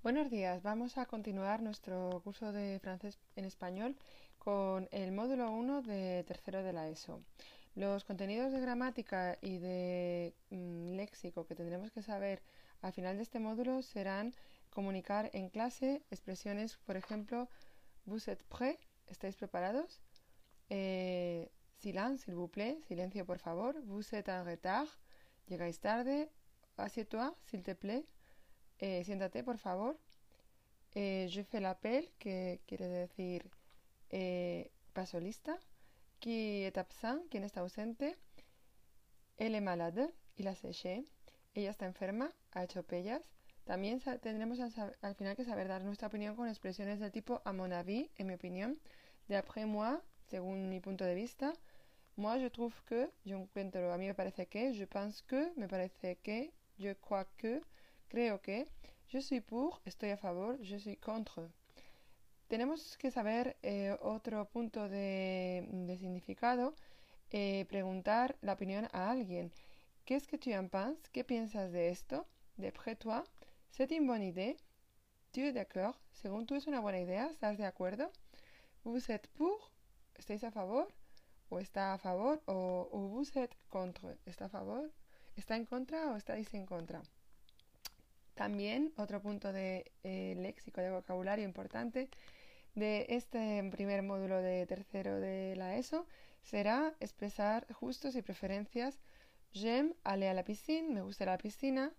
Buenos días, vamos a continuar nuestro curso de francés en español con el módulo 1 de tercero de la ESO. Los contenidos de gramática y de mm, léxico que tendremos que saber al final de este módulo serán comunicar en clase expresiones, por ejemplo, vous êtes prêts, ¿estáis preparados? Eh, silence, s'il vous plaît, silencio por favor, vous êtes en retard, llegáis tarde, assieds-toi, s'il te plaît, eh, siéntate, por favor. Eh, je fais l'appel, que quiere decir eh, paso lista. Qui est absent, quien está ausente. Elle est malade, il a séché. Ella está enferma, ha hecho pellas. También tendremos al, final que saber dar nuestra opinión con expresiones del tipo a mon avis, en mi opinión. De après moi, según mi punto de vista. Moi, je trouve que, yo encuentro, a mí me parece que, je pense que, me parece que, je crois que, creo que, je suis pour, estoy a favor, je suis contre. Tenemos que saber eh, otro punto de, significado, eh, preguntar la opinión a alguien. ¿Qué es que tu en penses? ¿Qué piensas de esto? D'après toi, c'est une bonne idée? Tu es d'accord? Según tú es una buena idea, ¿estás de acuerdo? Vous êtes pour? ¿Estáis a favor? ¿O está a favor? ¿O, o vous êtes contre? ¿Está a favor? ¿Está en contra o estáis en contra? También otro punto de eh, léxico, de vocabulario importante de este primer módulo de tercero de la ESO será expresar gustos y preferencias. J'aime aller à la piscine, me gusta la piscina.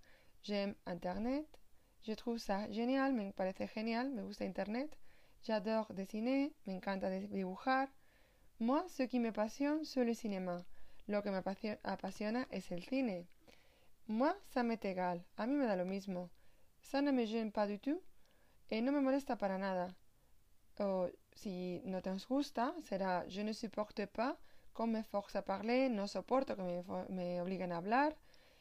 J'aime Internet. Je trouve ça génial, me parece genial, me gusta Internet. J'adore dessiner, me encanta dibujar. Moi, ce qui me passionne, c'est le cinéma. Lo que me apasiona es el cine. Moi, ça m'est égal. A mí me da lo mismo. Ça ne me gêne pas du tout. Et no me molesta para nada. O si no te gusta, será je ne supporte pas qu'on me force à parler, no soporto que me, me obliguen a hablar.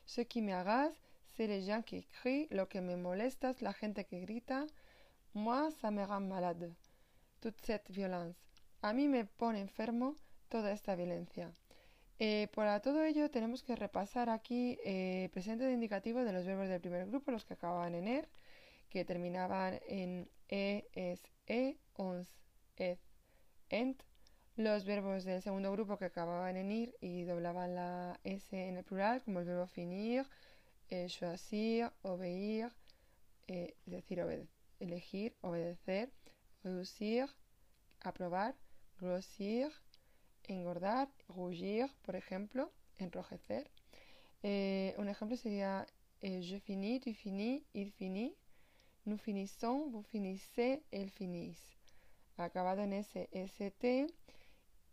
Ce qui me agace, c'est les gens qui crient. Lo que me molesta es la gente que grita. Moi, ça me rend malade. Toute cette violence. A mí me pone enfermo toda esta violencia. Eh, para todo ello tenemos que repasar aquí eh, presente de indicativo de los verbos del primer grupo, los que acababan en er, que terminaban en e, es, e, ons, ed, ent. Los verbos del segundo grupo que acababan en ir y doblaban la s en el plural, como el verbo finir, eh, choisir, obeir, eh, es decir, elegir, obedecer, reducir, aprobar, grossir, engordar, rougir, por ejemplo, enrojecer. Eh, un ejemplo sería eh, je finis, tu finis, il finit, nous finissons, vous finissez, elle finissent. Acabado en S, ST,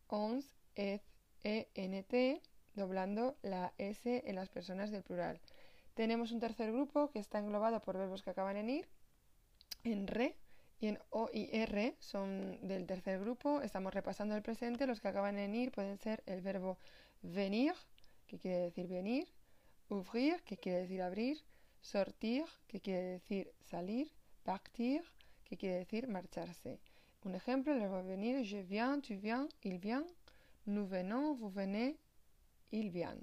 ons, et, ENT, doblando la S en las personas del plural. Tenemos un tercer grupo que está englobado por verbos que acaban en ir, en re, y en O y R son del tercer grupo. Estamos repasando el presente. Los que acaban en ir pueden ser el verbo venir, que quiere decir venir, ouvrir, que quiere decir abrir, sortir, que quiere decir salir, partir, que quiere decir marcharse. Un ejemplo, el verbo venir, je viens, tu viens, il vient, nous venons, vous venez, il vient.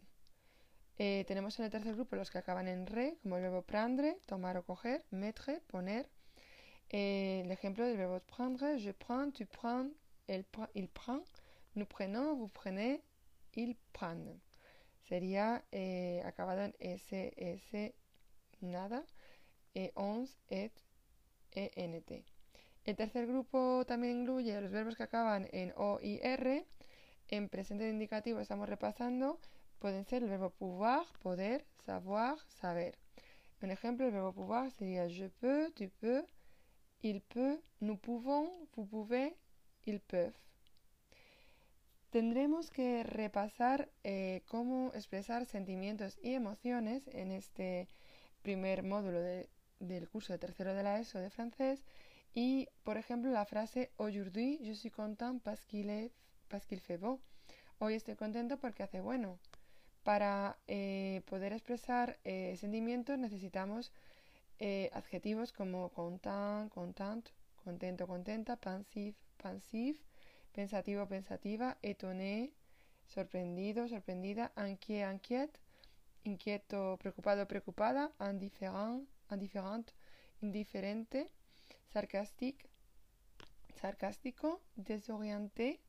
Eh, tenemos en el tercer grupo los que acaban en re, como el verbo prendre, tomar o coger, mettre, poner, et ejemplo del verbo prendre, je prends, tu prends, il prend, nous prenons, vous prenez, il prend. Sería eh, acabado en S, S, nada, e ons, et, ENT. El tercer grupo también incluye los verbos que acaban en O y R. En presente indicativo estamos repasando. Pueden ser el verbo pouvoir, poder, savoir, saber. Un ejemplo, el verbo pouvoir sería je peux, tu peux, il peut, nous pouvons, vous pouvez, ils peuvent. Tendremos que repasar eh, cómo expresar sentimientos y emociones en este primer módulo del curso de tercero de la ESO de francés y, por ejemplo, la frase Aujourd'hui je suis content parce qu'il fait beau. Hoy estoy contento porque hace bueno. Para eh, poder expresar eh, sentimientos necesitamos eh, adjetivos como content, content, contento, contenta, pensif, pensif, pensativo, pensativa, étonné, sorprendido, sorprendida, inquiet, inquiet, inquieto, preocupado, preocupada, indiferent, indiferente, sarcastique, sarcástico, desorienté,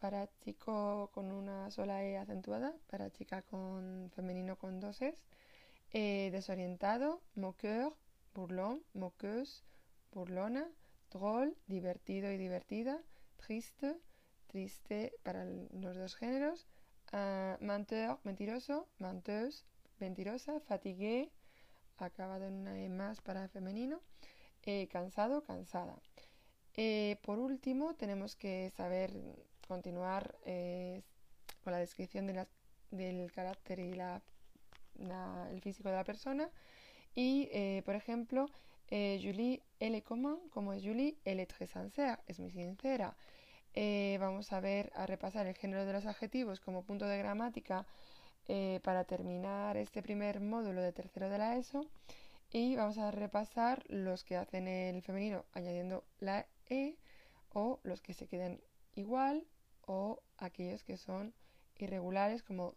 para chico con una sola E acentuada, para chica con femenino con dos Es, eh, desorientado, moqueur, burlón, moqueuse, burlona, drôle, divertido y divertida, triste, triste para los dos géneros, uh, menteur, mentiroso, menteuse, mentirosa, fatigué, acabado en una E más para femenino, eh, cansado, cansada. Eh, por último, tenemos que saber continuar con la descripción del carácter y el físico de la persona. Y, eh, por ejemplo, eh, Julie, elle est como es Julie, elle est très es muy sincera. vamos a ver, a repasar el género de los adjetivos como punto de gramática para terminar este primer módulo de tercero de la ESO. Y vamos a repasar los que hacen el femenino añadiendo la E o los que se queden igual o aquellos que son irregulares como,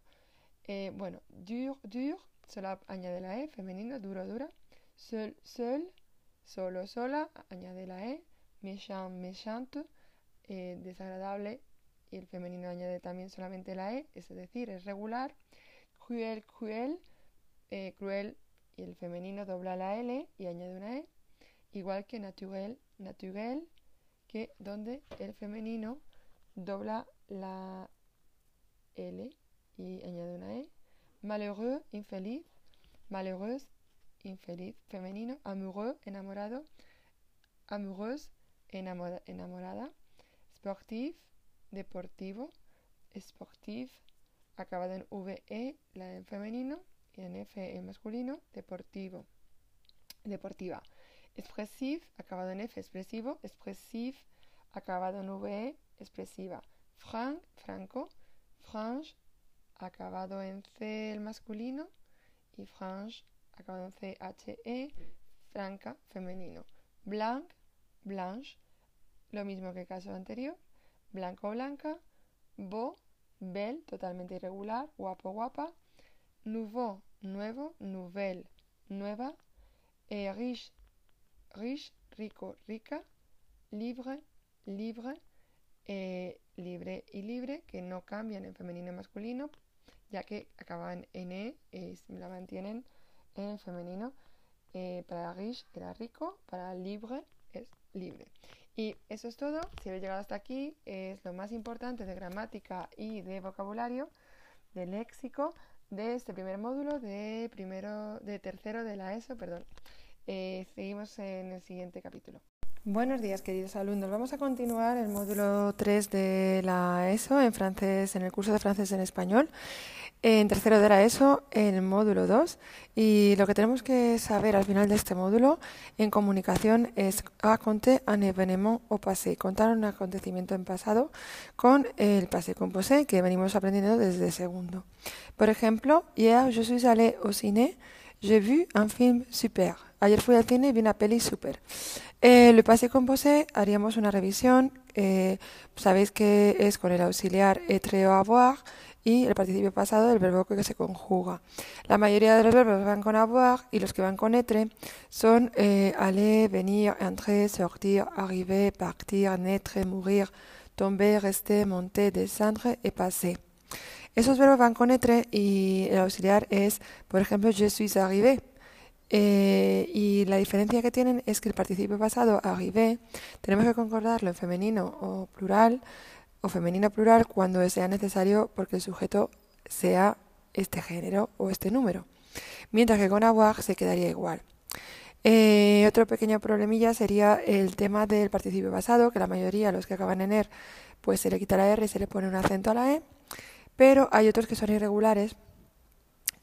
eh, bueno, dur, dur, solo añade la E, femenino, duro, dura, seul, seul, solo, sola, añade la E, méchant, méchante, eh, desagradable, y el femenino añade también solamente la E, es decir, es regular, cruel, cruel, eh, cruel, y el femenino dobla la L y añade una E, igual que naturel, naturel, que donde el femenino dobla la L y añade una E. Malheureux, infeliz. Malheureuse, infeliz. Femenino. Amoureux, enamorado. Amoureuse, enamorada. Sportif, deportivo. Sportif, acabado en VE, la en femenino. Y en F en masculino. Deportivo. Deportiva. Expressif, acabado en F, expresivo. Expressif, acabado en VE, expresiva. Frank, franco. Franche, acabado en C el masculino. Y franche, acabado en C, H, E, franca, femenino. Blanc, blanche, lo mismo que el caso anterior. Blanco, blanca. Beau, belle, totalmente irregular. Guapo, guapa. Nouveau, nuevo. Nouvelle, nueva. Eh, riche, riche, rico, rica. Libre, libre eh, libre y libre, que no cambian en femenino y masculino, ya que acaban en E y la mantienen en femenino. Eh, para riche era rico, para libre es libre. Y eso es todo. Si habéis llegado hasta aquí, es lo más importante de gramática y de vocabulario, de léxico, de este primer módulo de primero, de tercero de la ESO, perdón. Eh, seguimos en el siguiente capítulo. Buenos días, queridos alumnos. Vamos a continuar el módulo 3 de la ESO en francés, en el curso de francés en español. En tercero de la ESO, el módulo 2. Y lo que tenemos que saber al final de este módulo en comunicación es raconter un événement au passé, contar un acontecimiento en pasado con el passé composé que venimos aprendiendo desde segundo. Por ejemplo, hier je suis allé au ciné, j'ai vu un film super. Ayer fui al cine y vi una peli super. Eh, le passé composé haríamos una revisión. Eh, sabéis que es con el auxiliar être o avoir y el participio pasado del verbo que se conjuga. La mayoría de los verbos van con avoir y los que van con être son eh, aller, venir, entrer, sortir, arriver, partir, naître, mourir, tomber, rester, monter, descendre et passer. Esos verbos van con être y el auxiliar es, por ejemplo, je suis arrivé. Eh, y la diferencia que tienen es que el participio pasado, arrivé, tenemos que concordarlo en femenino o plural, o femenino plural cuando sea necesario porque el sujeto sea este género o este número. Mientras que con avoir se quedaría igual. Eh, otro pequeño problemilla sería el tema del participio pasado, que la mayoría, los que acaban en er, pues se le quita la R y se le pone un acento a la E, pero hay otros que son irregulares,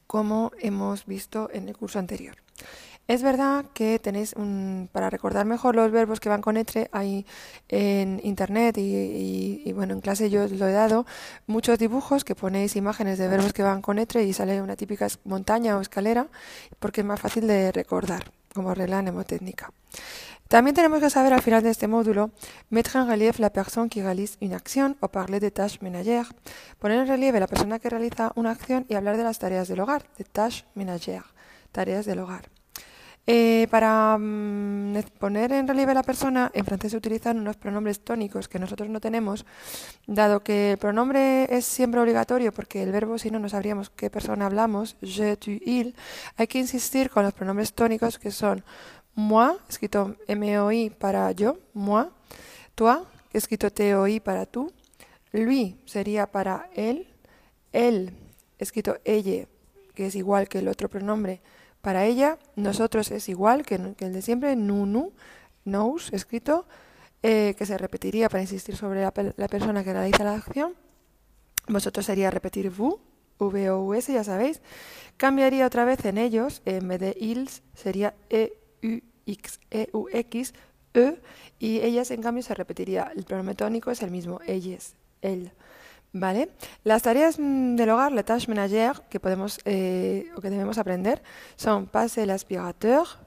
como hemos visto en el curso anterior. Es verdad que tenéis, un, para recordar mejor los verbos que van con etre, hay en internet y, bueno, en clase yo lo he dado, muchos dibujos que ponéis imágenes de verbos que van con etre y sale una típica montaña o escalera, porque es más fácil de recordar, como regla mnemotécnica. También tenemos que saber al final de este módulo mettre en relief la persona que realiza una acción o parler de tâches ménagères, poner en relieve la persona que realiza una acción y hablar de las tareas del hogar, de tâches ménagères, tareas del hogar. Eh, para mm, poner en relieve a la persona, en francés se utilizan unos pronombres tónicos que nosotros no tenemos, dado que el pronombre es siempre obligatorio, porque el verbo si no no sabríamos qué persona hablamos, je, tu, il, hay que insistir con los pronombres tónicos que son moi, escrito M-O-I para yo, moi, toi, escrito T-O-I para tú, lui sería para él, él, escrito ella, que es igual que el otro pronombre, para ella, nosotros es igual que, el de siempre, nu, nu, nous, escrito, eh, que se repetiría para insistir sobre la, persona que realiza la acción. Vosotros sería repetir vous, V o US, ya sabéis. Cambiaría otra vez en ellos, en vez de ils, sería E, U, X, E, U, X, E, y ellas en cambio se repetiría. El pronombre tónico es el mismo, ellas, él. Las tareas mm, del hogar, la tâche ménagère que podemos eh, o que debemos aprender son passer l'aspirateur,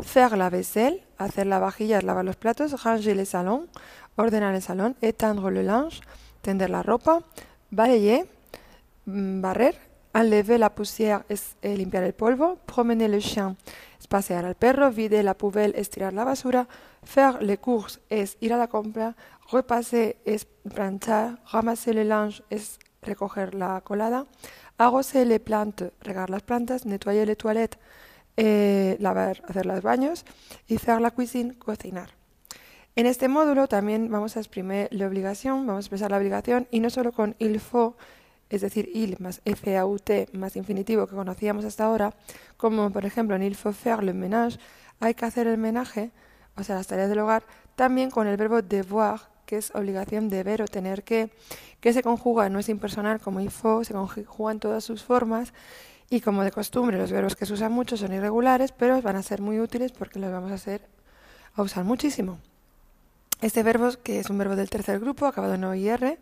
faire la vaisselle, hacer la vajilla, lavar los platos, ranger le salon, ordenar el salón, étendre le linge, tender la ropa, balayer, mm, barrer, enlever la poussière es eh, limpiar el polvo, promener le chien es pasear al perro, vider la poubelle es tirar la basura, faire les courses es ir a la compra, repasser es planchar, ramasser le linge es recoger la colada, arroser les plantes, regar las plantas, nettoyer les toilettes, eh, lavar, hacer los baños y faire la cuisine, cocinar. En este módulo también vamos a exprimir la obligación, vamos a expresar la obligación y no solo con il faut, es decir, il más F-A-U-T más infinitivo que conocíamos hasta ahora, como por ejemplo en il faut faire le ménage, hay que hacer el menaje, o sea, las tareas del hogar, también con el verbo devoir, que es obligación, deber o tener que, que se conjuga, no es impersonal como faut, se conjuga en todas sus formas y como de costumbre los verbos que se usan mucho son irregulares, pero van a ser muy útiles porque los vamos a hacer a usar muchísimo. Este verbo, que es un verbo del tercer grupo, acabado en OIR,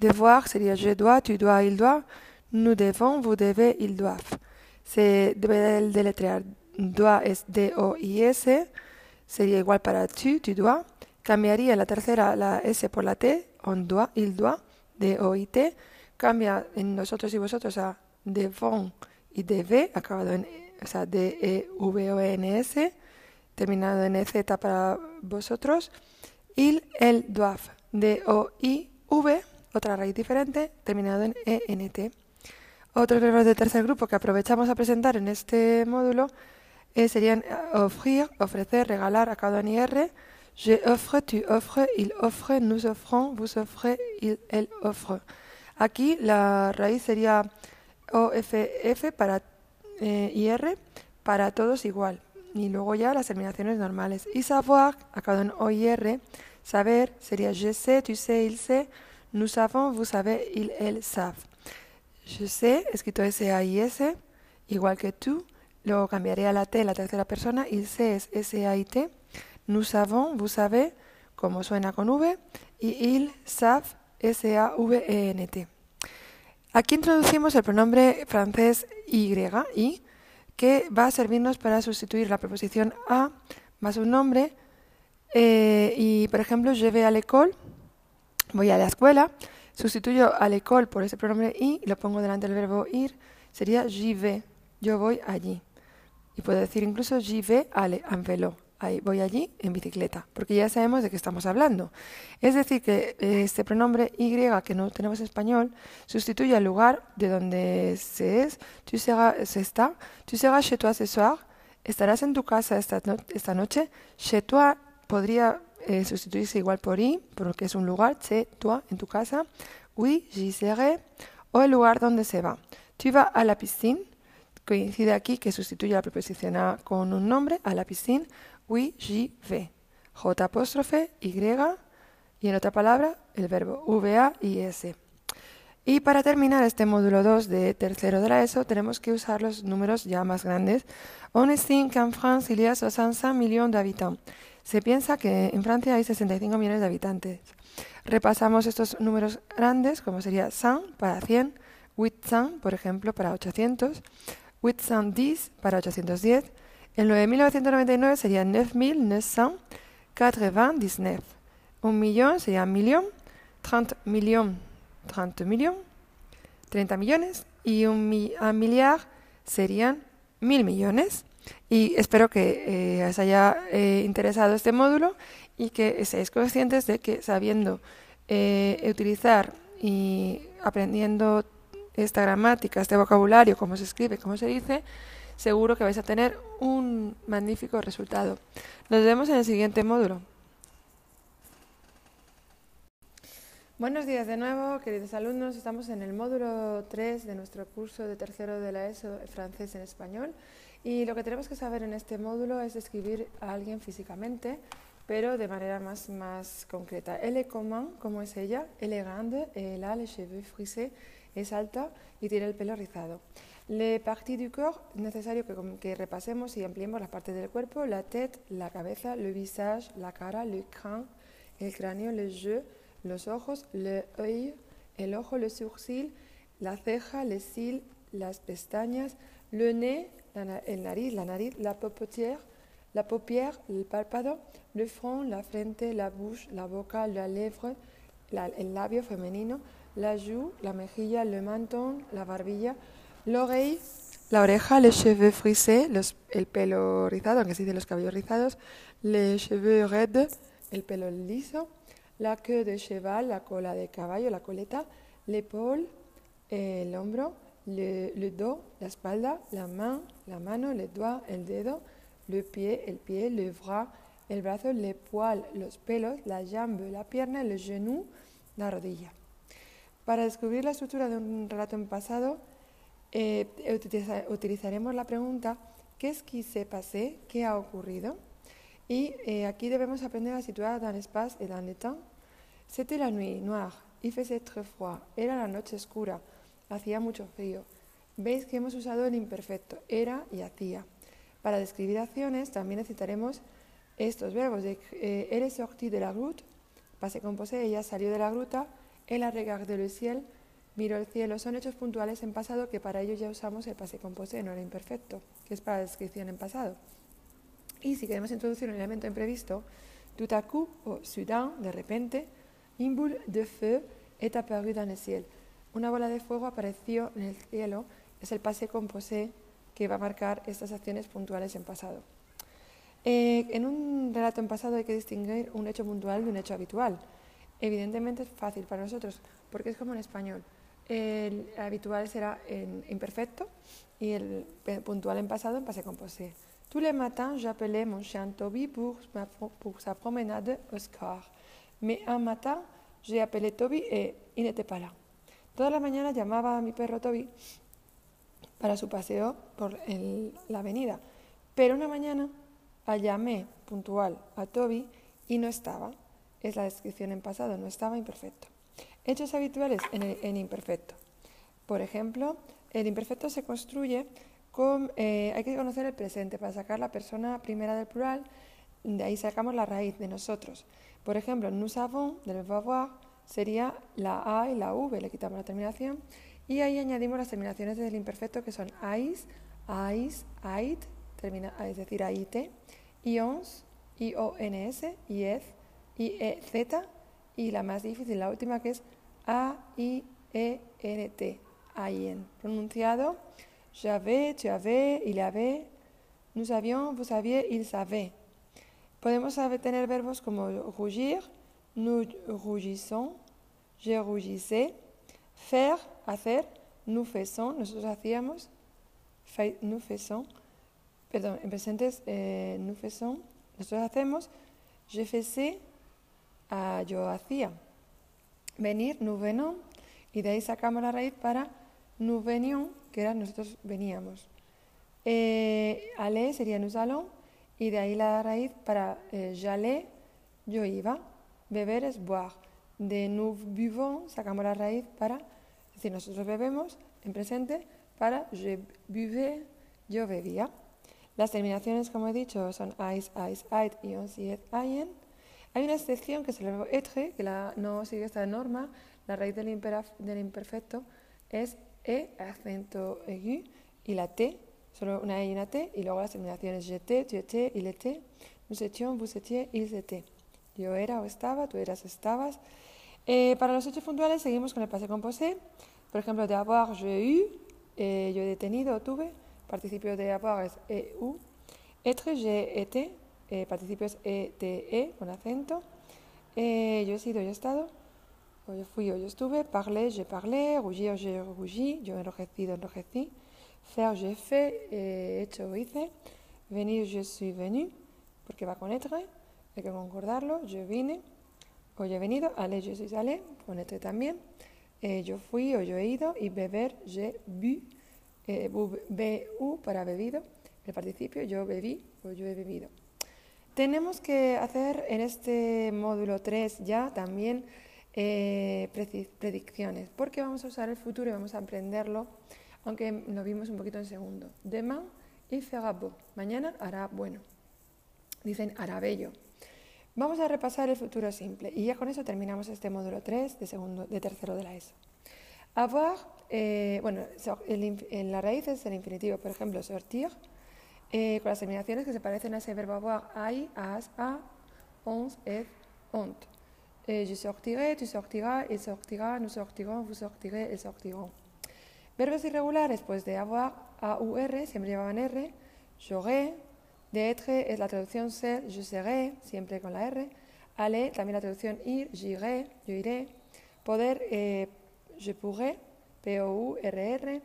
devoir sería je dois, tu dois, il doit, nous devons, vous devez, ils doivent. Se debe deletrear doit es D-O-I-S, sería igual para tu, tu dois. Cambiaría la tercera la S por la T, on doit, il doit, D-O-I-T. Cambia en nosotros y vosotros a devons y deve, acabado en o sea, D-E-V-O-N-S, terminado en Z para vosotros. Il, el, doivent, D-O-I-V, otra raíz diferente, terminado en E-N-T. Otros verbos de tercer grupo que aprovechamos a presentar en este módulo eh, serían eh, offrir, ofrecer, regalar, acabado en IR. Je offre, tu offres, il offre, nous offrons, vous offrez, il, elle offre. Aquí la raíz sería OFF para eh, IR, para todos igual. Y luego ya las terminaciones normales. Y savoir, acabado en OIR, saber, sería je sais, tu sais, il sait, nous savons, vous savez, il, elle savent. Je sais, escrito S-A-I-S, igual que tú. Luego cambiaré a la T la tercera persona. Il sait es S-A-I-T. Nous savons, vous savez, como suena con V. Y il savent, S-A-V-E-N-T. Aquí introducimos el pronombre francés y, y, que va a servirnos para sustituir la preposición a más un nombre. Eh, y, por ejemplo, je vais à l'école, voy a la escuela. Sustituyo al école por ese pronombre y lo pongo delante del verbo ir. Sería j'y vais, yo voy allí. Y puedo decir incluso j'y vais en vélo. Ahí, voy allí en bicicleta, porque ya sabemos de qué estamos hablando. Es decir, que eh, este pronombre Y, que no tenemos en español, sustituye al lugar de donde se es, tu seras, se está, tu seras chez toi ce soir, estarás en tu casa esta, esta noche, chez toi podría eh, sustituirse igual por i, porque es un lugar, chez toi, en tu casa. Oui, j'y serai. O el lugar donde se va. Tu vas a la piscine. Coincide aquí que sustituye la preposición a con un nombre, a la piscine. Vais. J apóstrofe, Y. Y en otra palabra, el verbo VA y S. Y para terminar este módulo 2 de tercero de la ESO, tenemos que usar los números ya más grandes. On estime qu'en France, il y a 65 millions d'habitants. Se piensa que en Francia hay 65 millones de habitantes. Repasamos estos números grandes, como sería 100 para 100, 800, por ejemplo, para 800, 810 para 810. En 9.999 sería 9.999. Un millón sería un millón, 30 millón, 30 millón, 30 millones. Y un, mi, un millar serían mil millones. Y espero que eh, os haya eh, interesado este módulo y que seáis conscientes de que sabiendo eh, utilizar y aprendiendo esta gramática, este vocabulario, cómo se escribe, cómo se dice, seguro que vais a tener un magnífico resultado. Nos vemos en el siguiente módulo. Buenos días de nuevo, queridos alumnos. Estamos en el módulo 3 de nuestro curso de tercero de la ESO francés en español. Y lo que tenemos que saber en este módulo es describir a alguien físicamente, pero de manera más, más concreta. Elle comment, ¿cómo es ella? Elle grande, elle a les cheveux frisés, es alta y tiene el pelo rizado. Les parties du corps, necesario que, que repasemos y ampliemos las partes del cuerpo, la tête, la cabeza, le visage, la cara, le crâne, el cráneo, les yeux, los ojos, le œil, el ojo, le sourcil, la ceja, les cils, las pestañas, le nez, la, nariz, la nariz, la paupière, la paupière, el párpado, le front, la frente, la bouche, la boca, la lèvre, la, el labio femenino, la joue, la mejilla, le menton, la barbilla, l'oreille, la oreja, les cheveux frisés, los, el pelo rizado, aunque se dice los cabellos rizados, les cheveux raides, el pelo liso, la queue de cheval, la cola de caballo, la coleta, l'épaule, el hombro, le, le, dos, la espalda, la main, la mano, le doigt, el dedo, le pie, el pie, le bras, el brazo, le poil, los pelos, la jambe, la pierna, le genou, la rodilla. Para descubrir la estructura de un relato en pasado, eh, utiliza, utilizaremos la pregunta ¿qué es qui s'est passé? ¿Qué ha ocurrido? Y eh, aquí debemos aprender a situar dans l'espace et dans le temps C'était la nuit, noire, il faisait très froid, era la noche oscura, hacía mucho frío. Veis que hemos usado el imperfecto, era y hacía. Para describir acciones también necesitaremos estos verbos. De, eh, elle est sortie de la grotte, passé composé, ella salió de la gruta, elle a regardé le ciel, miró el cielo. Son hechos puntuales en pasado que para ello ya usamos el passé composé, no el imperfecto, que es para descripción en pasado. Y si queremos introducir un elemento imprevisto, tout à coup o soudain, de repente, Une boule de feu est apparue dans le ciel. Una bola de fuego apareció en el cielo. Es el passé composé que va a marcar estas acciones puntuales en pasado. Eh, en un relato en pasado hay que distinguir un hecho puntual de un hecho habitual. Evidentemente es fácil para nosotros porque es como en español. El habitual será en imperfecto y el puntual en pasado en passé composé. Tous les matins, j'appelais mon chien Toby pour, sa promenade au score. Mais un matin, j'ai appelé Toby et il n'était pas là. Toda la mañana llamaba a mi perro Toby para su paseo por la avenida. Pero una mañana llamé puntual a Toby y no estaba. Es la descripción en pasado, no estaba imperfecto. Hechos habituales en, el, imperfecto. Por ejemplo, el imperfecto se construye con... Eh, hay que conocer el presente para sacar la persona primera del plural. De ahí sacamos la raíz de nosotros. Por ejemplo, nous avons, del avoir, sería la A y la V, le quitamos la terminación, y ahí añadimos las terminaciones del imperfecto que son ais, ais, ait, termina, es decir, aite, ions, ions, iez, iez, y la más difícil, la última que es a, i, e, n, t, aien. Pronunciado, j'avais, tu avais, il avait, nous avions, vous aviez, il savait. Podemos tener verbos como rougir, nous rougissons, je rougissais, faire, hacer, nous faisons, nosotros hacíamos, nous faisons, perdón, en presentes, eh, nous faisons, nosotros hacemos, je faisais, yo hacía. Venir, nous venons, y de ahí sacamos la raíz para nous venions, que era nosotros veníamos. Eh, aller sería nous allons, y de ahí la raíz para eh, j'allais, yo iba, beber es boire. De nous buvons sacamos la raíz para, es decir, nosotros bebemos en presente para je buvais, yo bebía. Las terminaciones, como he dicho, son ais, ais, ait, ion, siet, aien. Hay una excepción que es el verbo être, que la, no sigue esta norma. La raíz del, del imperfecto es e, acento aigu, y la t, solo una E y una T, y luego las terminaciones tu étais, il était, nous étions, vous étiez, ils étaient. Yo era o estaba, tú eras, estabas. Eh, para los hechos puntuales seguimos con el passé composé. Por ejemplo, de avoir, j'ai eu, eh, yo he tenido o tuve. Participio de avoir es eu, Être, j'ai été, eh, participios ETE con acento. Eh, yo he sido, yo he estado. O yo fui o yo estuve. Parler, j'ai parlé. Rougir, j'ai rougi. Yo enrojecido, enrojecí. Faire, j'ai fait. Eh, hecho, hice. Venir, je suis venu. Porque va con être. Hay que concordarlo. Yo vine. O yo he venido. Aller, je suis allé. Con être también. Eh, yo fui o yo he ido. Y beber, j'ai bu. Eh, bu para bebido. El participio, yo bebí o yo he bebido. Tenemos que hacer en este módulo 3 ya también eh, predicciones, porque vamos a usar el futuro y vamos a aprenderlo, aunque lo vimos un poquito en segundo. Demain il fera beau. Mañana hará bueno. Dicen hará bello. Vamos a repasar el futuro simple y ya con eso terminamos este módulo 3 de, segundo, de tercero de la ESO. Avoir, eh, bueno, en la raíz es el infinitivo, por ejemplo, sortir, eh, con las terminaciones que se parecen a ese verbo avoir, hay, as, a, ons, et, ont. Eh, je sortirai, tu sortiras, il sortira, nous sortirons, vous sortirez, ils sortiront. Verbos irregulares, pues de avoir, a, u, r, siempre llevaban r. J'aurai, de être es la traducción ser, je serai, siempre con la r. Aller, también la traducción ir, j'irai, yo iré. Poder, eh, je pourrai, P-O-U-R-R.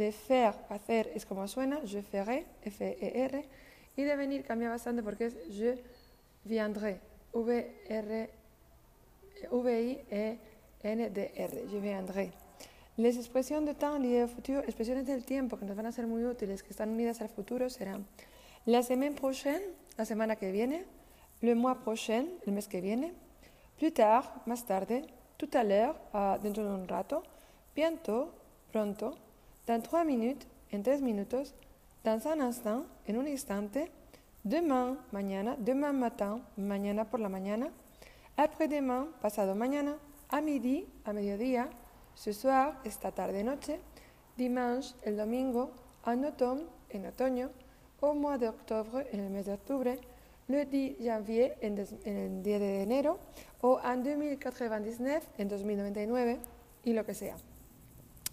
De faire, hacer es como suena, je ferai, F-E-R. Y de venir cambia bastante porque es je viendrai, V-R, V-I-E-N-D-R, je viendrai. Las expresiones de temps liées au futur, expresiones del tiempo que nos van a ser muy útiles, que están unidas al futuro, serán la semaine prochaine, la semana que viene, le mois prochain, el mes que viene, plus tard, más tarde, tout à l'heure, dentro de un rato, bientôt, pronto, dans trois minutes, en tres minutos, dans un instant, en un instante, demain, mañana, demain matin, mañana por la mañana, après-demain, pasado mañana, à midi, a mediodía, ce soir, esta tarde-noche, dimanche, el domingo, en automne, en otoño, au mois d'octobre, en el mes de octubre, le 10 janvier, en, en el 10 de enero, o en 2099, en 2099, y lo que sea.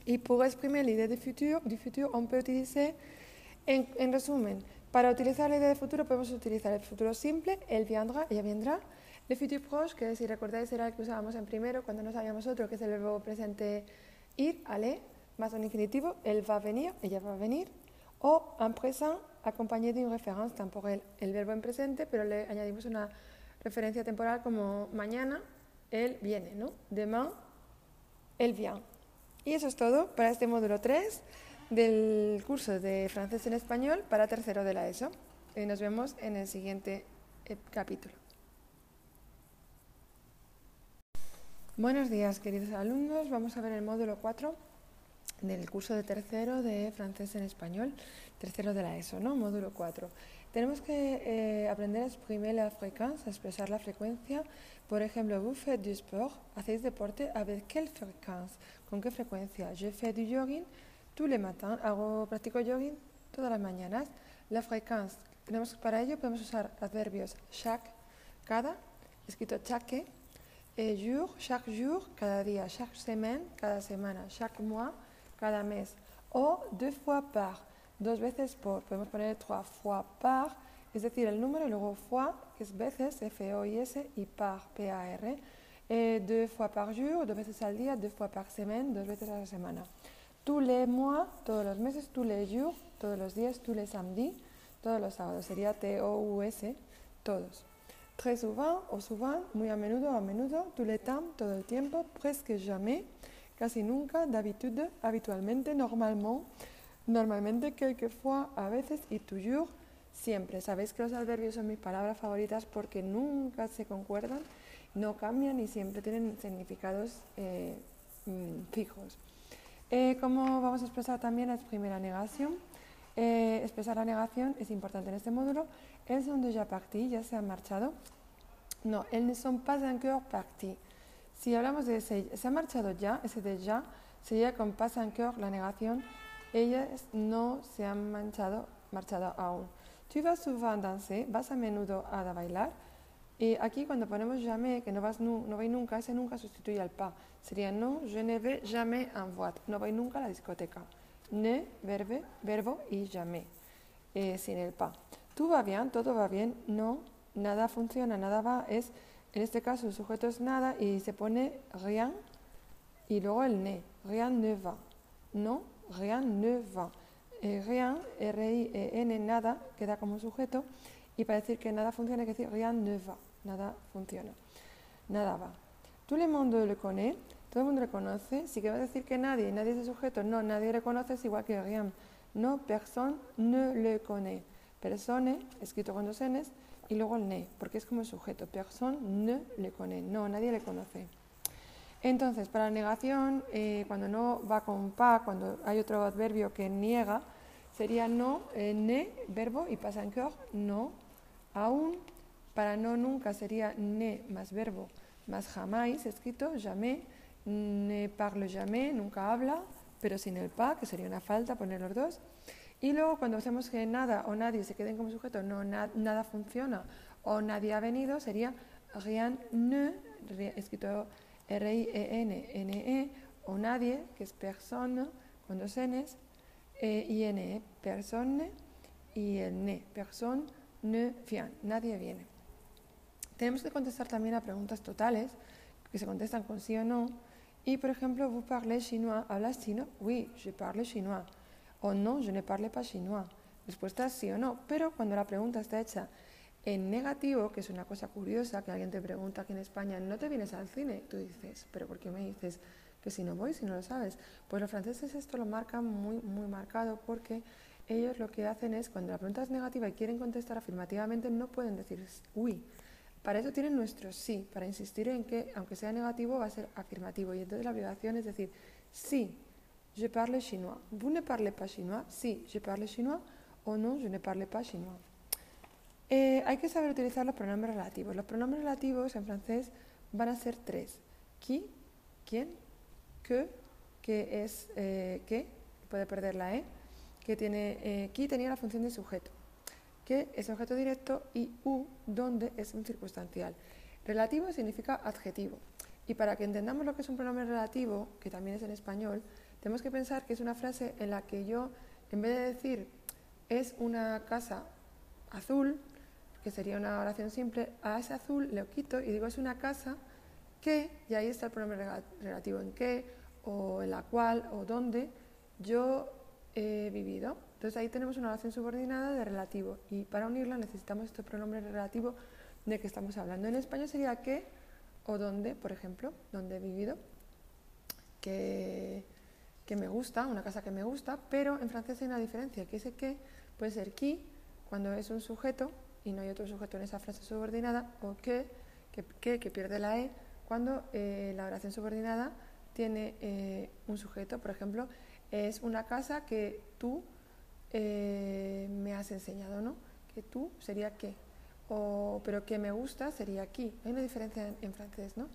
Y pour exprimer la idea de futuro, du futuro, on peut utiliser, en, en, resumen, para utilizar la idea de futuro podemos utilizar el futuro simple, él vendrá, ella vendrá, le futur proche, que si recordáis era el que usábamos en primero cuando no sabíamos otro, que es el verbo presente ir, aller, más un infinitivo, él va a venir, ella va a venir, o en présent acompañé de una referencia temporal, el verbo en presente, pero le añadimos una referencia temporal como mañana, él viene, ¿no? Demain, él vient. Y eso es todo para este módulo 3 del curso de francés en español para tercero de la ESO. Y nos vemos en el siguiente eh, capítulo. Buenos días, queridos alumnos. Vamos a ver el módulo 4 del curso de tercero de francés en español, tercero de la ESO, ¿no? Módulo 4. Tenemos que eh, aprender a exprimir la frecuencia, a expresar la frecuencia. Por ejemplo, vous faites du sport, hacéis deporte, avec quelle fréquence, con qué frecuencia. Je fais du jogging tous les matins, hago, practico jogging todas las mañanas. La frecuencia, tenemos para ello podemos usar adverbios chaque, cada, escrito chaque, et jour, chaque jour, cada día, chaque semaine, cada semana, chaque mois, cada mes, o deux fois par, dos veces por, podemos poner trois fois par, es decir, el número y luego fois, que es veces, F-O-I-S, y par, P-A-R, eh, deux fois par jour, dos veces al día, deux fois par semaine, dos veces a la semana. Tous les mois, todos los meses, tous les jours, todos los días, tous les samedis, todos los sábados, sería T-O-U-S, todos. Très souvent o souvent, muy a menudo a menudo, tout le temps, todo el tiempo, presque jamais, casi nunca, d'habitude, habitualmente, normalement, normalmente, quelquefois, a veces y toujours, siempre. Sabéis que los adverbios son mis palabras favoritas porque nunca se concuerdan, no cambian y siempre tienen significados eh, mm, fijos. Eh, ¿Cómo vamos a expresar también la primera negación? Eh, expresar la negación es importante en este módulo. Elles sont déjà partis, ya se han marchado. No, elles ne sont pas encore. Si hablamos de se, se ha marchado ya, ese de ya, sería con pas encore la negación. Ellas no se han marchado, marchado aún. Tu vas souvent danser, vas a menudo a bailar. Y aquí cuando ponemos jamais, que no vas nu, no voy nunca, ese nunca sustituye al pas. Sería no, je ne vais jamais en boîte. No voy nunca a la discoteca. Ne, verbe, verbo y jamais, eh, sin el pas. Tout va bien, todo va bien. No, nada funciona, nada va. Es, en este caso, el sujeto es nada y se pone rien y luego el ne. Rien ne va. No, rien ne va. Eh, rien, R-I-E-N, nada, queda como sujeto. Y para decir que nada funciona hay que decir rien ne va. Nada funciona. Nada va. Tout le monde le connaît. Todo el mundo le conoce. Si quieres decir que nadie, nadie es el sujeto, no, nadie le conoce, es igual que rien. No, personne ne le connaît. Persone, escrito con dos Ns, y luego el ne, porque es como el sujeto. Personne ne le connaît. No, nadie le conoce. Entonces, para la negación, eh, cuando no va con pa, cuando hay otro adverbio que niega, sería no, eh, ne, verbo, y pasa en cœur, no, aún. Para no nunca sería ne más verbo más jamás escrito, jamais, ne parle jamais, nunca habla, pero sin el pa, que sería una falta poner los dos. Y luego cuando hacemos que nada o nadie se queden como sujeto, no, nada funciona o nadie ha venido, sería rien ne, escrito R-I-E-N-N-E, e, o nadie, que es persona, con dos Ns, e, I-N-E, personne, y el ne, personne ne vient, nadie viene. Tenemos que contestar también a preguntas totales, que se contestan con sí o no. Y, por ejemplo, vous parlez chinois, ¿hablas chino? Oui, je parle chinois. O no, je ne parle pas chinois. Respuesta es sí o no. Pero cuando la pregunta está hecha en negativo, que es una cosa curiosa, que alguien te pregunta aquí en España, ¿no te vienes al cine? Tú dices, ¿pero por qué me dices que si no voy, si no lo sabes? Pues los franceses esto lo marcan muy, muy marcado porque ellos lo que hacen es, cuando la pregunta es negativa y quieren contestar afirmativamente, no pueden decir oui. Para eso tienen nuestro sí, para insistir en que, aunque sea negativo, va a ser afirmativo. Y entonces la obligación es decir, sí, je parle chinois. Vous ne parlez pas chinois? Sí, je parle chinois. O no, je ne parle pas chinois. Eh, hay que saber utilizar los pronombres relativos. Los pronombres relativos en francés van a ser tres. Qui, quién, que, que es eh, que, puede perder la E, que tiene, eh, qui tenía la función de sujeto que es objeto directo y u, donde es un circunstancial. Relativo significa adjetivo. Y para que entendamos lo que es un pronombre relativo, que también es en español, tenemos que pensar que es una frase en la que yo, en vez de decir es una casa azul, que sería una oración simple, a ese azul le quito y digo es una casa que, y ahí está el pronombre relativo en qué, o en la cual, o donde yo he vivido. Entonces ahí tenemos una oración subordinada de relativo y para unirla necesitamos este pronombre relativo de que estamos hablando. En español sería qué o dónde, por ejemplo, donde he vivido, que, que, me gusta, una casa que me gusta, pero en francés hay una diferencia, que ese que puede ser qui cuando es un sujeto y no hay otro sujeto en esa frase subordinada, o que, que, que, pierde la e cuando eh, la oración subordinada tiene eh, un sujeto, por ejemplo, es una casa que tú eh, me has enseñado, ¿no? Que tú sería qué. O, pero que me gusta sería aquí. Hay una diferencia en, francés, ¿no?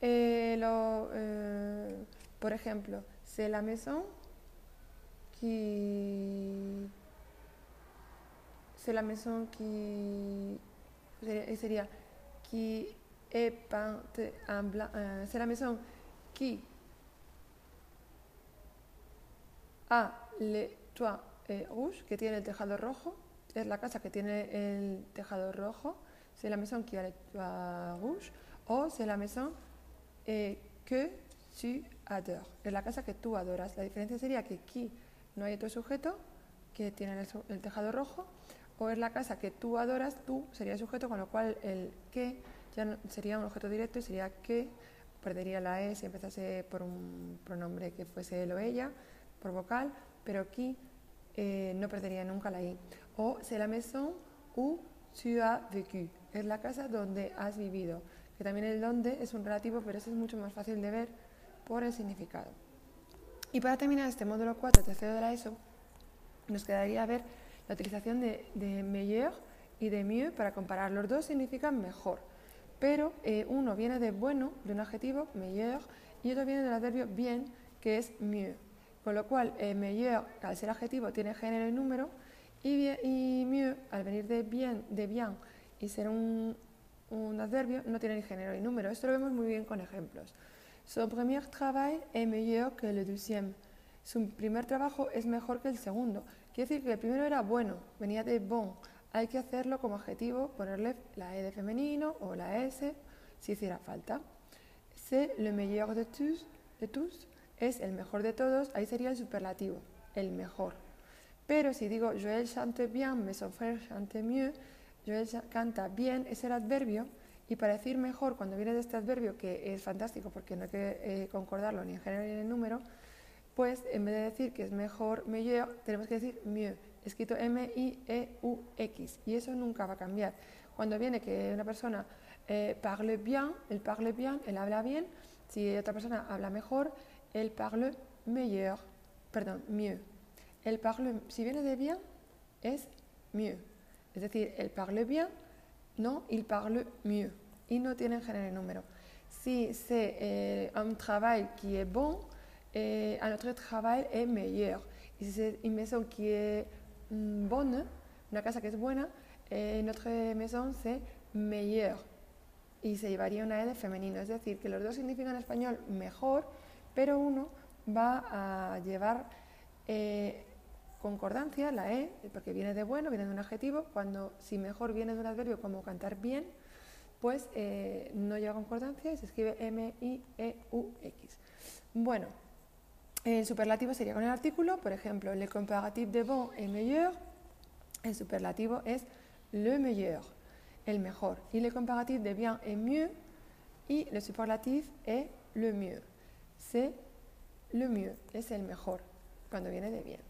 Eh, lo, eh, por ejemplo, c'est la maison qui. C'est la maison qui. Sería, qui est peinte en blanc. c'est la maison qui a le toit eh, que tiene el tejado rojo, es la casa que tiene el tejado rojo, c'est la maison qui a rouge, o c'est la maison eh, que tu adores, es la casa que tú adoras. La diferencia sería que aquí no hay otro sujeto que tiene el, tejado rojo, o es la casa que tú adoras, tú sería el sujeto, con lo cual el que ya sería un objeto directo y sería que perdería la E si empezase por un pronombre que fuese él o ella, por vocal, pero aquí eh, no perdería nunca la I. O c'est la maison où tu as vécu. Es la casa donde has vivido. Que también el donde es un relativo, pero eso es mucho más fácil de ver por el significado. Y para terminar este módulo 4, tercero de la ESO, nos quedaría ver la utilización de, de meilleur y de mieux para comparar. Los dos significan mejor, pero eh, uno viene de bueno, de un adjetivo, meilleur, y otro viene del adverbio bien, que es mieux. Con lo cual, eh, meilleur, al ser adjetivo, tiene género y número, y, y mieux, al venir de bien, de bien y ser un, un adverbio, no tiene ni género ni número. Esto lo vemos muy bien con ejemplos. Son premier travail est meilleur que le deuxième. Su primer trabajo es mejor que el segundo. Quiere decir que el primero era bueno, venía de bon. hay que hacerlo como adjetivo, ponerle la E de femenino o la S si hiciera falta. C'est le meilleur de tous, de tous, es el mejor de todos, ahí sería el superlativo, el mejor. Pero si digo Joël chante bien, mes frère chante mieux, Joël canta bien, es el adverbio, y para decir mejor, cuando viene de este adverbio, que es fantástico porque no hay que eh, concordarlo ni en género ni en número, pues en vez de decir que es mejor, meilleur, tenemos que decir mieux, escrito M-I-E-U-X, y eso nunca va a cambiar. Cuando viene que una persona eh, parle bien, el parle bien, él habla bien, si otra persona habla mejor, él parle meilleur, perdón, mieux. El parle, si viene de bien, es mieux. Es decir, el parle bien, no, il parle mieux. Y no tienen género y número. Si c'est eh, un travail qui est bon, eh, un autre travail est meilleur. Y si c'est une maison qui est mm, bonne, una casa que es buena, eh, notre maison c'est meilleur. Y se llevaría una E de femenino. Es decir, que los dos significan en español mejor, pero uno va a llevar eh, concordancia, la E, porque viene de bueno, viene de un adjetivo, cuando si mejor viene de un adverbio como cantar bien, pues eh, no lleva concordancia y se escribe M-I-E-U-X. Bueno, el superlativo sería con el artículo, por ejemplo, le comparatif de bon est meilleur, el superlativo es le meilleur, el mejor, y le comparatif de bien est mieux, y le superlatif est le mieux. C'est le mieux, es el mejor, cuando viene de bien.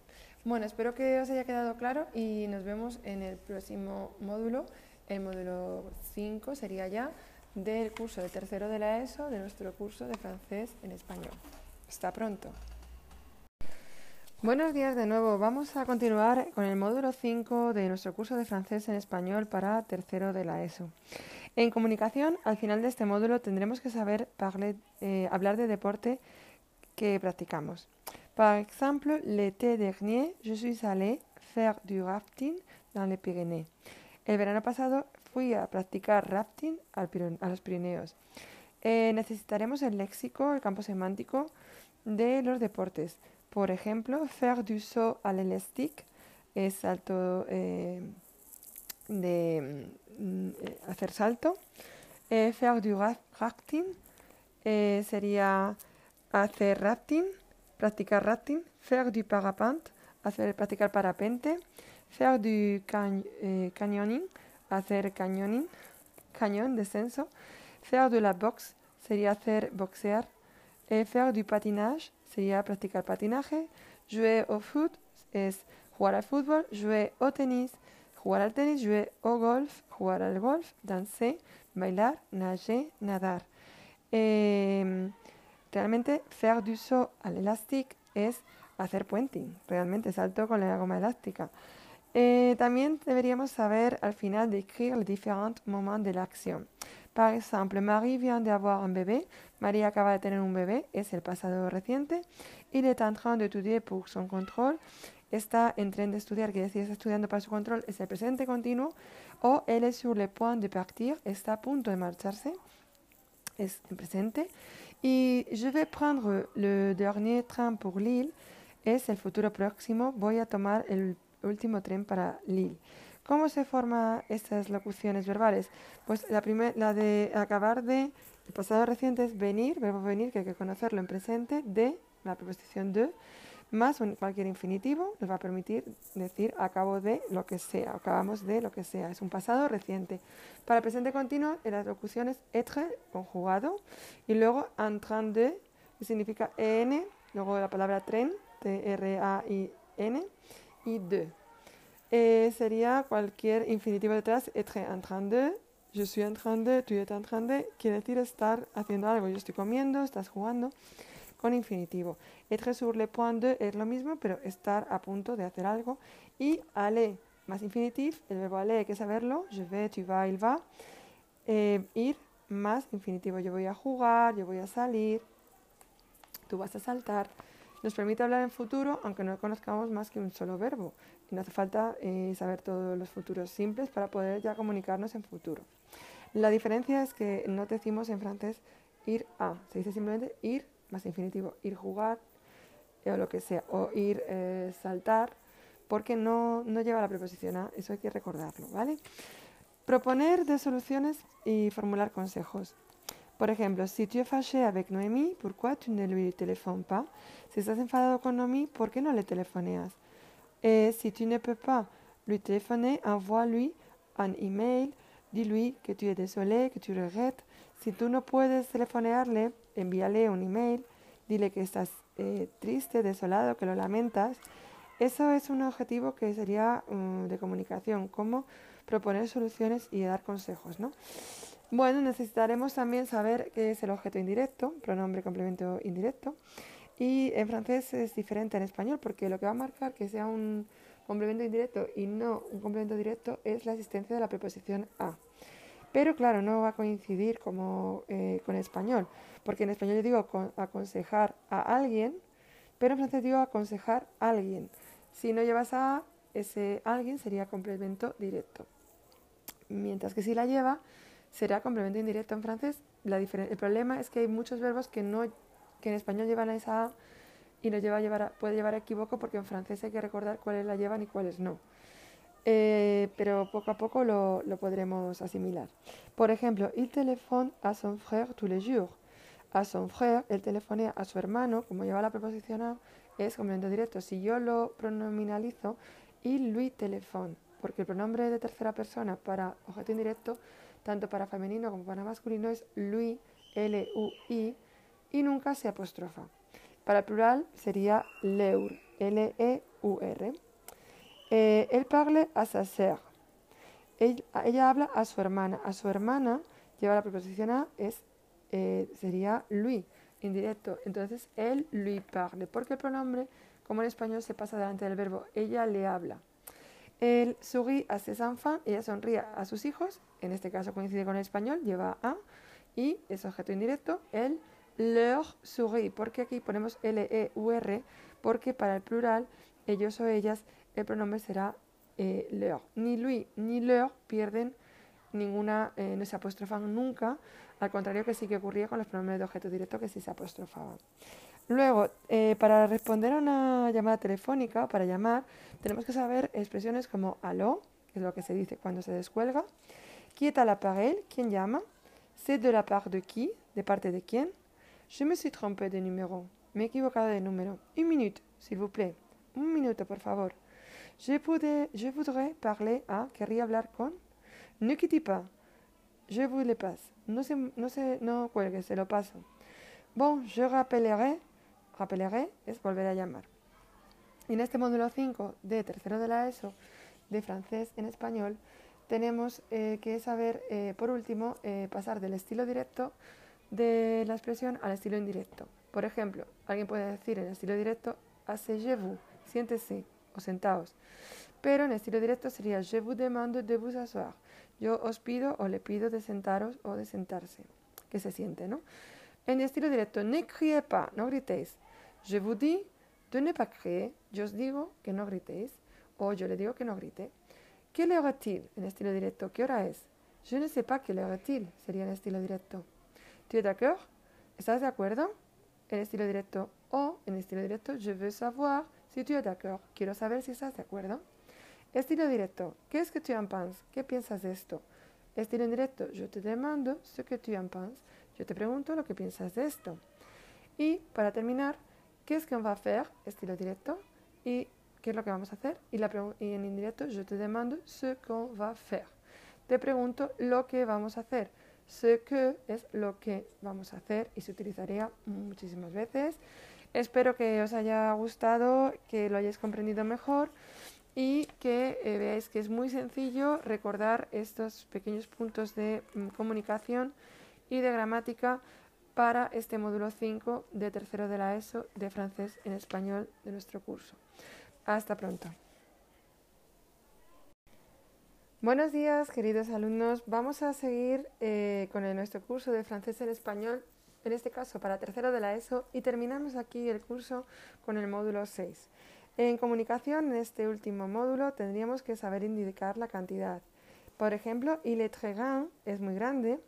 Bueno, espero que os haya quedado claro y nos vemos en el próximo módulo. El módulo 5 sería ya del curso de tercero de la ESO, de nuestro curso de francés en español. Hasta pronto. Buenos días de nuevo. Vamos a continuar con el módulo 5 de nuestro curso de francés en español para tercero de la ESO. En comunicación, al final de este módulo tendremos que saber eh, hablar de deporte que practicamos. Par exemple, l'été dernier, je suis allé faire du rafting dans les Pyrénées. El verano pasado fui a practicar rafting a los Pirineos. Eh, necesitaremos el léxico, el campo semántico de los deportes. Por ejemplo, faire du saut à l'élastique es salto eh, de mm, eh, hacer salto. faire du rafting sería hacer rafting practicar rafting, faire du parapente, hacer, practicar parapente, faire du eh, canyoning, hacer canyoning, cañón, descenso, faire de la boxe sería hacer boxear, et faire du patinage sería practicar patinaje, jouer au foot es jugar al fútbol, jouer au tenis, jugar al tenis, jouer au golf, jugar al golf, danser, bailar, nager, nadar. Eh, Realmente, faire du saut à l'élastique es hacer puenting, realmente salto con la goma elástica. Eh, también deberíamos saber al final décrire les différents moments de l'acción. Par exemple, Marie vient d'avoir un bébé. María acaba de tener un bebé, es el pasado reciente. Il est en train d'étudier pour son contrôle. Está en tren de estudiar, quiere decir está estudiando para su control, es el presente continuo. O elle est sur le point de partir, está a punto de marcharse, es el presente. Y je vais prendre le dernier train pour Lille. Es el futuro próximo. Voy a tomar el último tren para Lille. ¿Cómo se forman estas locuciones verbales? Pues la, primer, la de acabar de, el pasado reciente es venir, verbo venir, que hay que conocerlo en presente, de, la preposición de, más cualquier infinitivo nos va a permitir decir acabo de lo que sea, acabamos de lo que sea. Es un pasado reciente. Para el presente continuo, en las locuciones être, conjugado, y luego en train de, que significa en, luego la palabra tren, T-R-A-I-N, y de. Eh, sería cualquier infinitivo detrás, être en train de, je suis en train de, tu es en train de, quiere decir estar haciendo algo. Yo estoy comiendo, estás jugando con infinitivo. Être sur le point de es lo mismo, pero estar a punto de hacer algo. Y aller, más infinitif, el verbo aller hay que saberlo. Je vais, tu vas, il va. Eh, ir, más infinitivo. Yo voy a jugar, yo voy a salir, tú vas a saltar. Nos permite hablar en futuro, aunque no conozcamos más que un solo verbo. Y no hace falta eh, saber todos los futuros simples para poder ya comunicarnos en futuro. La diferencia es que no decimos en francés ir a, se dice simplemente ir más infinitivo, ir jugar eh, o lo que sea, o ir eh, saltar, porque no, no lleva la preposición a, eso hay que recordarlo, ¿vale? Proponer de soluciones y formular consejos. Por ejemplo, si tu es fâché avec Noémie, pourquoi tu ne lui téléphones pas? Si estás enfadado con Noémie, ¿por qué no le telefoneas? Et si tu ne peux pas lui téléphoner, envoie-lui un email, dis-lui que tu es désolé, que tu regrettes. Si tú no puedes telefonearle, envíale un email, dile que estás eh, triste, desolado, que lo lamentas. Eso es un objetivo que sería um, de comunicación, como proponer soluciones y dar consejos, ¿no? Bueno, necesitaremos también saber qué es el objeto indirecto, pronombre complemento indirecto. Y en francés es diferente en español porque lo que va a marcar que sea un complemento indirecto y no un complemento directo es la existencia de la preposición a. Pero claro, no va a coincidir como eh, con español, porque en español yo digo aconsejar a alguien, pero en francés digo aconsejar a alguien. Si no llevas a ese alguien sería complemento directo. Mientras que si la lleva, será complemento indirecto en francés. La el problema es que hay muchos verbos que, no, que en español llevan a esa A y nos lleva a llevar puede llevar a equivoco porque en francés hay que recordar cuáles la llevan y cuáles no. Eh, pero poco a poco lo, lo, podremos asimilar. Por ejemplo, il téléphone à son frère tous les jours. A son frère, el telefonea a su hermano, como lleva la preposición a, es complemento directo. Si yo lo pronominalizo, il lui téléphone, porque el pronombre de tercera persona para objeto indirecto tanto para femenino como para masculino, es lui, L-U-I, y nunca se apostrofa. Para el plural sería leur, L-E-U-R. Eh, él parle a sa sœur. Ella, habla a su hermana. A su hermana lleva la preposición a, es, eh, sería lui, indirecto. Entonces, él lui parle, porque el pronombre, como en español, se pasa delante del verbo. Ella le habla. El sourit a ses enfants, ella sonríe a sus hijos, en este caso coincide con el español, lleva a, y es objeto indirecto, el leur sourit, porque aquí ponemos L-E-U-R, porque para el plural, ellos o ellas, el pronombre será eh, leur. Ni lui ni leur pierden ninguna, eh, no se apostrofan nunca, al contrario que sí que ocurría con los pronombres de objeto directo que sí se apostrofaban. Luego, eh, para responder a una llamada telefónica, para llamar, tenemos que saber expresiones como aló, que es lo que se dice cuando se descuelga, qui est à l'appareil, quién llama, c'est de la part de qui, de parte de quién, je me suis trompé de numéro, me he equivocado de número, une minute, s'il vous plaît, un minuto, por favor, je, je voudrais parler a, querría hablar con, ne quittez pas, je vous le passe, no se, no se, no cuelgue, se lo paso. Bon, je rappellerai Rappeleré es volver a llamar. en este módulo 5 de tercero de la ESO de francés en español tenemos eh, que saber, eh, por último, eh, pasar del estilo directo de la expresión al estilo indirecto. Por ejemplo, alguien puede decir en estilo directo, asseyez-vous, siéntese o sentaos. Pero en estilo directo sería je vous demande de vous asseoir. Yo os pido o le pido de sentaros o de sentarse. Que se siente, ¿no? En estilo directo, ne criez pas, no gritéis. Je vous dis de ne pas crier. Yo os digo que no gritéis. O yo le digo que no grite. ¿Qué heure est-il? En estilo directo, ¿qué hora es? Je ne sais pas quelle heure est-il. Sería en estilo directo. ¿Tu es d'accord? ¿Estás de acuerdo? En estilo directo. O en estilo directo, je veux savoir si tu es d'accord. Quiero saber si estás de acuerdo. Estilo directo. ¿Qué es que tu en penses? ¿Qué piensas de esto? Estilo indirecto. Je te demande ce que tu en penses. Yo te pregunto lo que piensas de esto. Y para terminar, ¿qué es que va hacer? Estilo directo. ¿Y qué es lo que vamos a hacer? Y, la y en indirecto, yo te demando ce qu'on va faire. Te pregunto lo que vamos a hacer. Ce que es lo que vamos a hacer y se utilizaría muchísimas veces. Espero que os haya gustado, que lo hayáis comprendido mejor y que eh, veáis que es muy sencillo recordar estos pequeños puntos de mm, comunicación y de gramática para este módulo 5 de tercero de la ESO de francés en español de nuestro curso. Hasta pronto. Buenos días, queridos alumnos. Vamos a seguir eh, con nuestro curso de francés en español, en este caso para tercero de la ESO, y terminamos aquí el curso con el módulo 6. En comunicación, en este último módulo, tendríamos que saber indicar la cantidad. Por ejemplo, il est très grand es muy grande,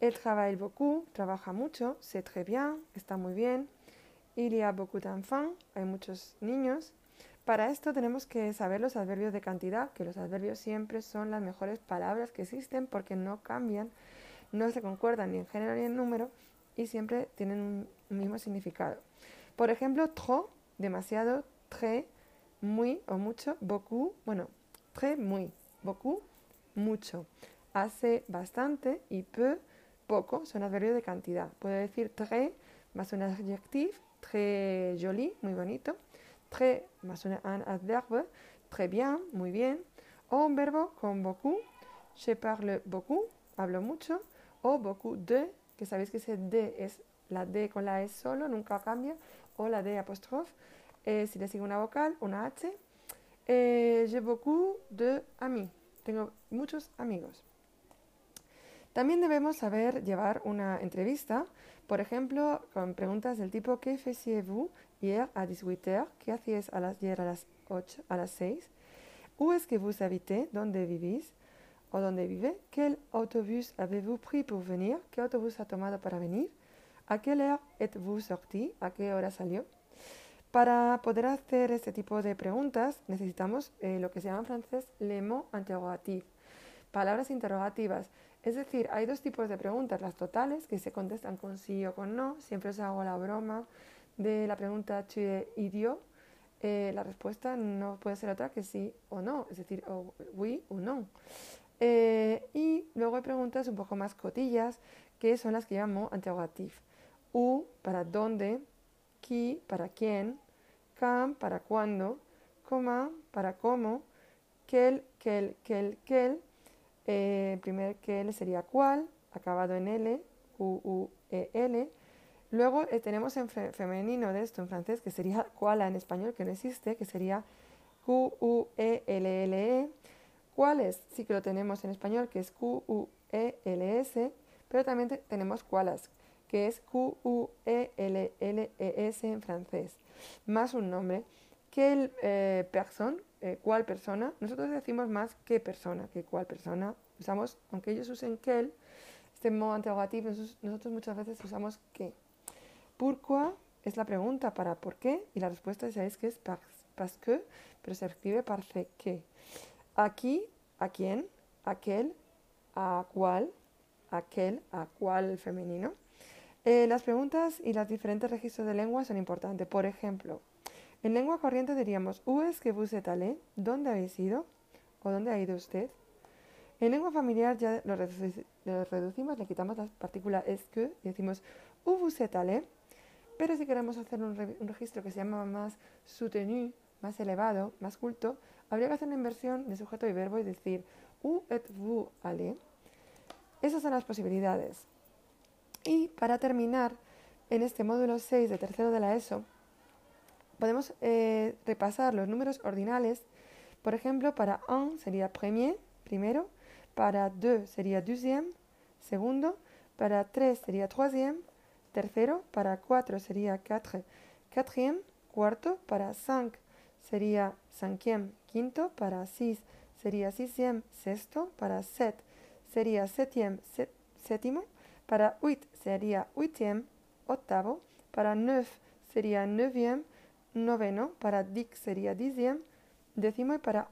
El travaille beaucoup, trabaja mucho, c'est très bien, está muy bien. Il y a beaucoup d'enfants, hay muchos niños. Para esto tenemos que saber los adverbios de cantidad, que los adverbios siempre son las mejores palabras que existen porque no cambian, no se concuerdan ni en género ni en número y siempre tienen un mismo significado. Por ejemplo, trop, demasiado, très, muy o mucho, beaucoup, bueno, très, muy, beaucoup, mucho. Hace bastante y peu, poco, son adverbios de cantidad. Puedo decir très más un adjetivo, très joli, muy bonito. Très más un, adverbo, très bien, muy bien. O un verbo con beaucoup, je parle beaucoup, hablo mucho. O beaucoup de, que sabéis que ese de es la D con la E solo, nunca cambia. O la D apóstrofe, eh, si le sigue una vocal, una H. Eh, j'ai beaucoup de amis. Tengo muchos amigos. También debemos saber llevar una entrevista, por ejemplo, con preguntas del tipo ¿Qué faisiez-vous hier à 18h? ¿Qué hacíais ayer a las 8, a las 6? ¿Où est-ce que vous habitez? ¿Dónde vivís? ¿O dónde vive? ¿Quel autobus avez-vous pris pour venir? ¿Qué autobús ha tomado para venir? ¿A quelle heure êtes-vous sorti? ¿A qué hora salió? Para poder hacer este tipo de preguntas necesitamos eh, lo que se llama en francés le mot interrogatif, palabras interrogativas. Es decir, hay dos tipos de preguntas, las totales, que se contestan con sí o con no. Siempre os hago la broma de la pregunta tu es idiot. Eh, la respuesta no puede ser otra que sí o no, es decir, oui o no. Eh, y luego hay preguntas un poco más cotillas, que son las que llamo interrogatif. U para dónde, qui para quién, quand para cuándo, coma para cómo, quel, quel, quel, quel. Eh, primer quel sería cuál, acabado en L, Q, U, E, L. Luego eh, tenemos en femenino de esto en francés, que sería cuala en español, que no existe, que sería Q, U, E, L, L, E. ¿Cuáles? Sí que lo tenemos en español, que es Q, U, E, L, S, pero también tenemos cuáles, que es Q-U-E-L-L-E-S en francés, más un nombre. ¿Qué eh, person? Eh, ¿Cuál persona? Nosotros decimos más qué persona que cuál persona. Usamos, aunque ellos usen quel, este modo interrogativo, nosotros muchas veces usamos qué. Pourquoi es la pregunta para por qué y la respuesta sabéis que es parce que, pero se escribe parce que. Aquí, a quién, aquel, a cuál, aquel, a cuál femenino. Eh, las preguntas y los diferentes registros de lengua son importantes. Por ejemplo, en lengua corriente diríamos, ¿Où es que vous êtes allé? ¿Dónde habéis ido? ¿O dónde ha ido usted? En lengua familiar ya lo, reducimos, le quitamos la partícula es que y decimos, ¿Où vous allé? Pero si queremos hacer un, registro que se llama más soutenu, más elevado, más culto, habría que hacer una inversión de sujeto y verbo y decir, ¿Où êtes-vous allé? Esas son las posibilidades. Y para terminar, en este módulo 6 de tercero de la ESO, podemos eh, repasar los números ordinales. Por ejemplo, para un sería premier, primero, para deux sería deuxième, segundo, para tres sería troisième, tercero, para cuatro sería quatre, quatrième, cuarto, para cinq sería cinquième, quinto, para six sería sixième, sexto, para sept sería septième, séptimo, para 8 sería huitième, octavo. Para 9 sería neuvième, noveno. Para dic sería dixième, décimo. Y para